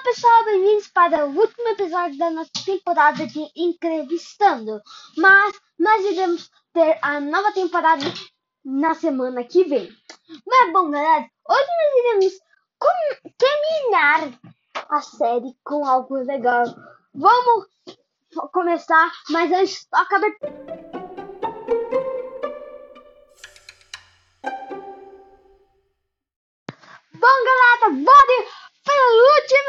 Olá pessoal, bem-vindos para o último episódio da nossa temporada de Entrevistando. Mas nós iremos ter a nova temporada na semana que vem. Mas bom, galera, hoje nós iremos terminar a série com algo legal. Vamos começar, mas antes toca a Bom, galera, bora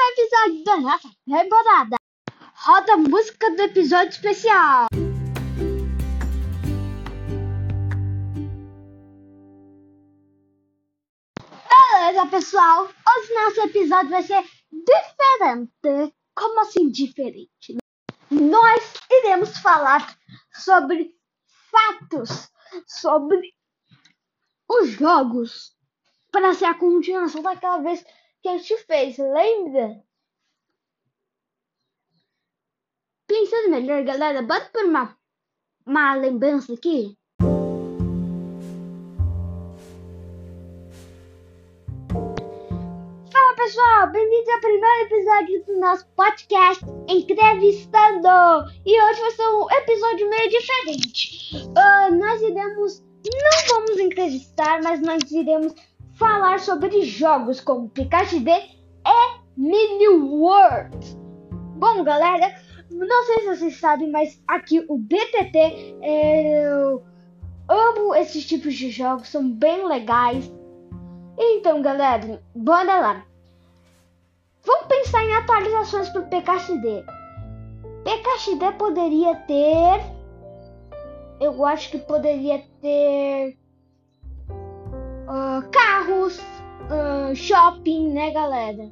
episódio da nossa temporada. Roda a música do episódio especial. Beleza, pessoal. Hoje nosso episódio vai ser diferente. Como assim diferente? Nós iremos falar sobre fatos, sobre os jogos para ser a continuação daquela vez que a gente fez, lembra? Pensando melhor, galera, bota por uma, uma lembrança aqui. Fala pessoal, bem-vindos ao primeiro episódio do nosso podcast Entrevistando. E hoje vai ser um episódio meio diferente. Uh, nós iremos, não vamos entrevistar, mas nós iremos falar sobre jogos como Pikachu D e Mini World. Bom, galera, não sei se vocês sabem, mas aqui o BTT eu amo esses tipos de jogos, são bem legais. Então, galera, bora lá. Vamos pensar em atualizações para o PKXD. PKXD poderia ter. Eu acho que poderia ter uh, carros, shopping, né, galera?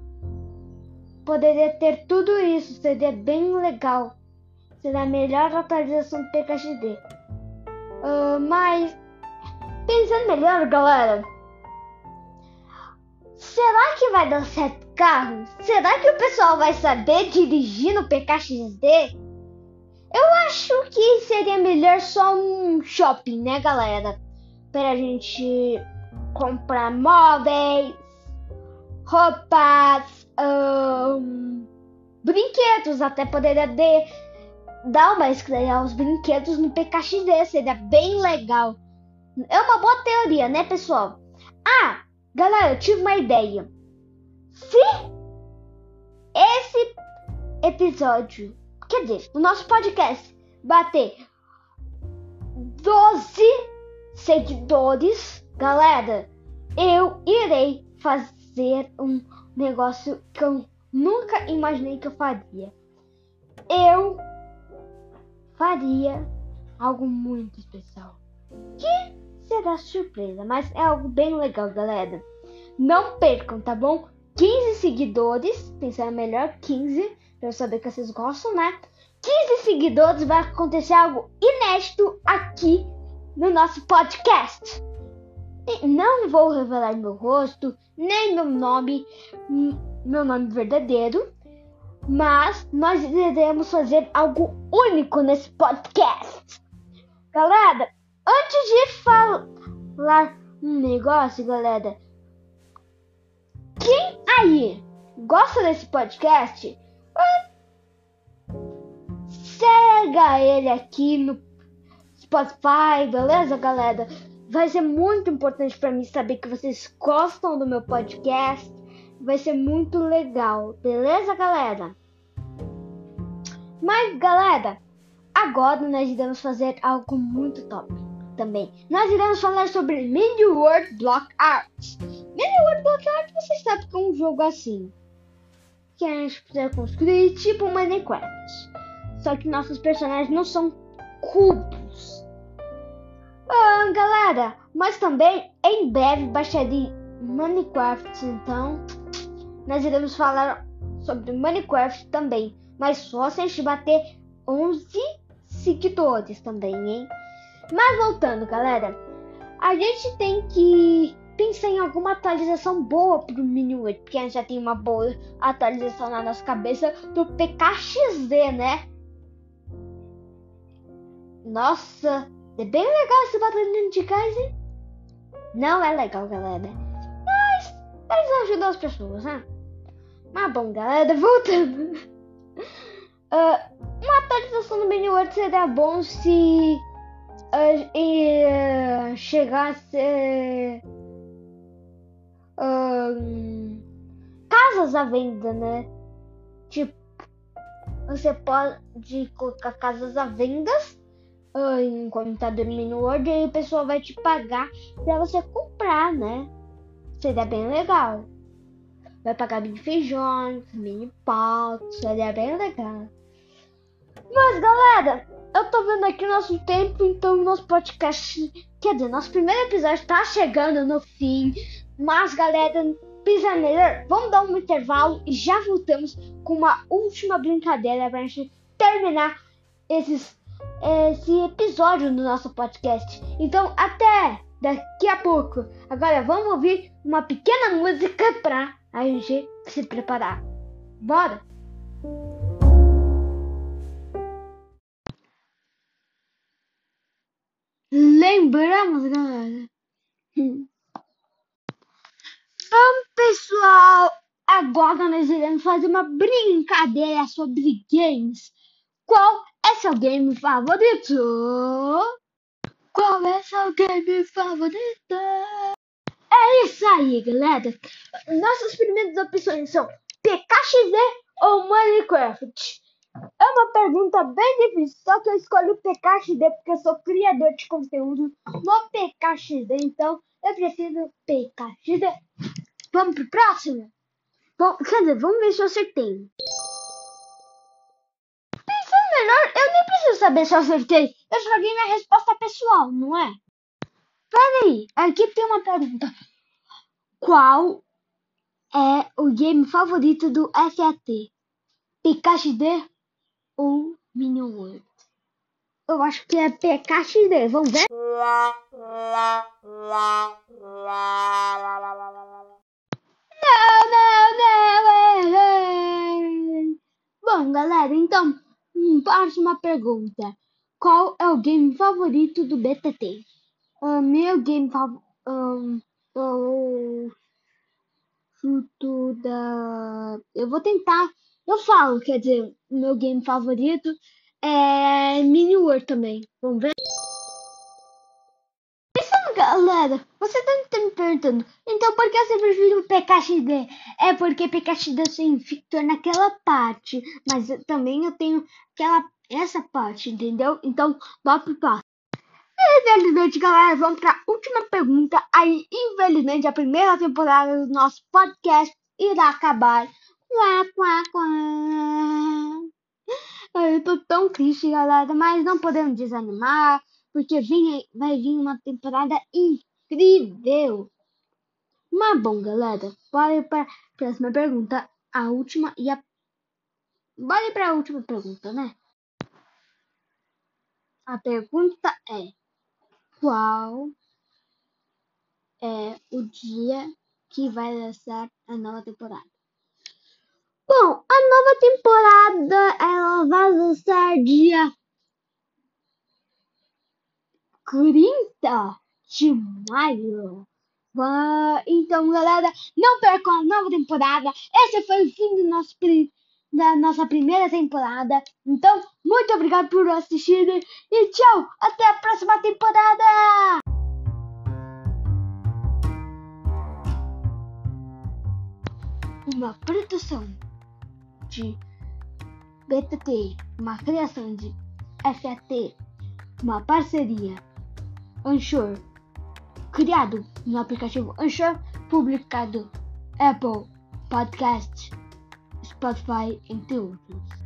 Poderia ter tudo isso, seria bem legal. Seria a melhor atualização do PKXD. Uh, mas, pensando melhor, galera, será que vai dar certo carro? Será que o pessoal vai saber dirigir no PKXD? Eu acho que seria melhor só um shopping, né, galera? Pra gente comprar móveis, roupas, um, brinquedos, até poderia de, dar uma estreia aos brinquedos no PKXD, seria bem legal. É uma boa teoria, né, pessoal? Ah, galera, eu tive uma ideia. Se esse episódio, quer dizer, o nosso podcast bater 12 seguidores, galera, eu irei fazer um negócio que eu nunca imaginei que eu faria. Eu faria algo muito especial. Que será surpresa, mas é algo bem legal, galera. Não percam, tá bom? 15 seguidores, pensar melhor, 15, pra eu saber que vocês gostam, né? 15 seguidores vai acontecer algo inédito aqui no nosso podcast. Não vou revelar meu rosto, nem meu nome, meu nome verdadeiro, mas nós iremos fazer algo único nesse podcast. Galera, antes de falar um negócio, galera, quem aí gosta desse podcast, segue ele aqui no Spotify, beleza, galera? Vai ser muito importante para mim saber que vocês gostam do meu podcast. Vai ser muito legal, beleza, galera? Mas, galera, agora nós iremos fazer algo muito top também. Nós iremos falar sobre Mini World Block Art. Mini World Block Art, vocês sabem que é um jogo assim. Que a gente precisa construir tipo Minecraft. Só que nossos personagens não são cubos ah, galera, mas também em breve baixarei Minecraft, então nós iremos falar sobre Minecraft também, mas só se a gente bater 11 seguidores também, hein? Mas voltando, galera, a gente tem que pensar em alguma atualização boa pro Miniway, porque a gente já tem uma boa atualização na nossa cabeça do PKXZ, né? Nossa, é bem legal esse batalhão de hein? Não é legal, galera. Mas eles ajudam as pessoas, né? Mas bom, galera, voltando. Uh, uma atualização do Mini World seria bom se uh, uh, chegasse casas à venda, né? Tipo, você pode colocar casas à venda enquanto tá dormindo World e o pessoal vai te pagar pra você comprar, né? Seria bem legal. Vai pagar mini feijões, mini pautas, seria bem legal. Mas galera, eu tô vendo aqui nosso tempo, então nosso podcast, quer dizer, nosso primeiro episódio tá chegando no fim. Mas galera, pisa vamos dar um intervalo e já voltamos com uma última brincadeira pra gente terminar esses, esse episódio do nosso podcast. Então até daqui a pouco. Agora vamos ouvir uma pequena música pra a gente se preparar. Bora! Lembramos, galera. Então, pessoal, agora nós iremos fazer uma brincadeira sobre games. Qual é seu game favorito? Qual é seu game favorito? É isso aí, galera. Nossas primeiras opções são PKXD ou Minecraft. É uma pergunta bem difícil, só que eu escolhi o PKXD porque eu sou criador de conteúdo no PKXD, então eu preciso PKXD. Vamos pro próximo? Bom, quer dizer, vamos ver se eu acertei. Saber se eu acertei. Eu joguei minha resposta pessoal, não é? Peraí, aqui tem uma pergunta. Qual é o game favorito do FAT? PKXD ou Minion World? Eu acho que é PKXD, vamos ver? Não, não, não, errei! Bom, galera, então, próxima pergunta. Qual é o game favorito do BTT? Uh, meu game favorito. Um, o fruto da. Eu vou tentar. Eu falo, quer dizer, meu game favorito é Mini World também. Vamos ver? Galera, você deve estar me perguntando, então por que você prefere o PKXD? É porque PKXD se infectou naquela parte, mas eu, também eu tenho aquela essa parte, entendeu? Então, bora pro próximo. Infelizmente, galera, vamos para última pergunta. Aí, infelizmente, a primeira temporada do nosso podcast irá acabar. Quá, quá, quá. Eu tô tão triste, galera, mas não podemos desanimar, porque vem, vai vir uma temporada incrível. Mas bom, galera, bora para a próxima pergunta, a última e a. Bora para a última pergunta, né? A pergunta é: qual é o dia que vai lançar a nova temporada? Bom, a nova temporada ela vai lançar dia 30 de maio. Então, galera, não percam a nova temporada. Esse foi o fim do nosso da nossa primeira temporada. Então, muito obrigado por assistir e tchau! Até a próxima temporada! Uma produção de BTT, uma criação de FAT, uma parceria Anchor, criado no aplicativo Anchor, publicado Apple Podcast. Spotify, entre outros.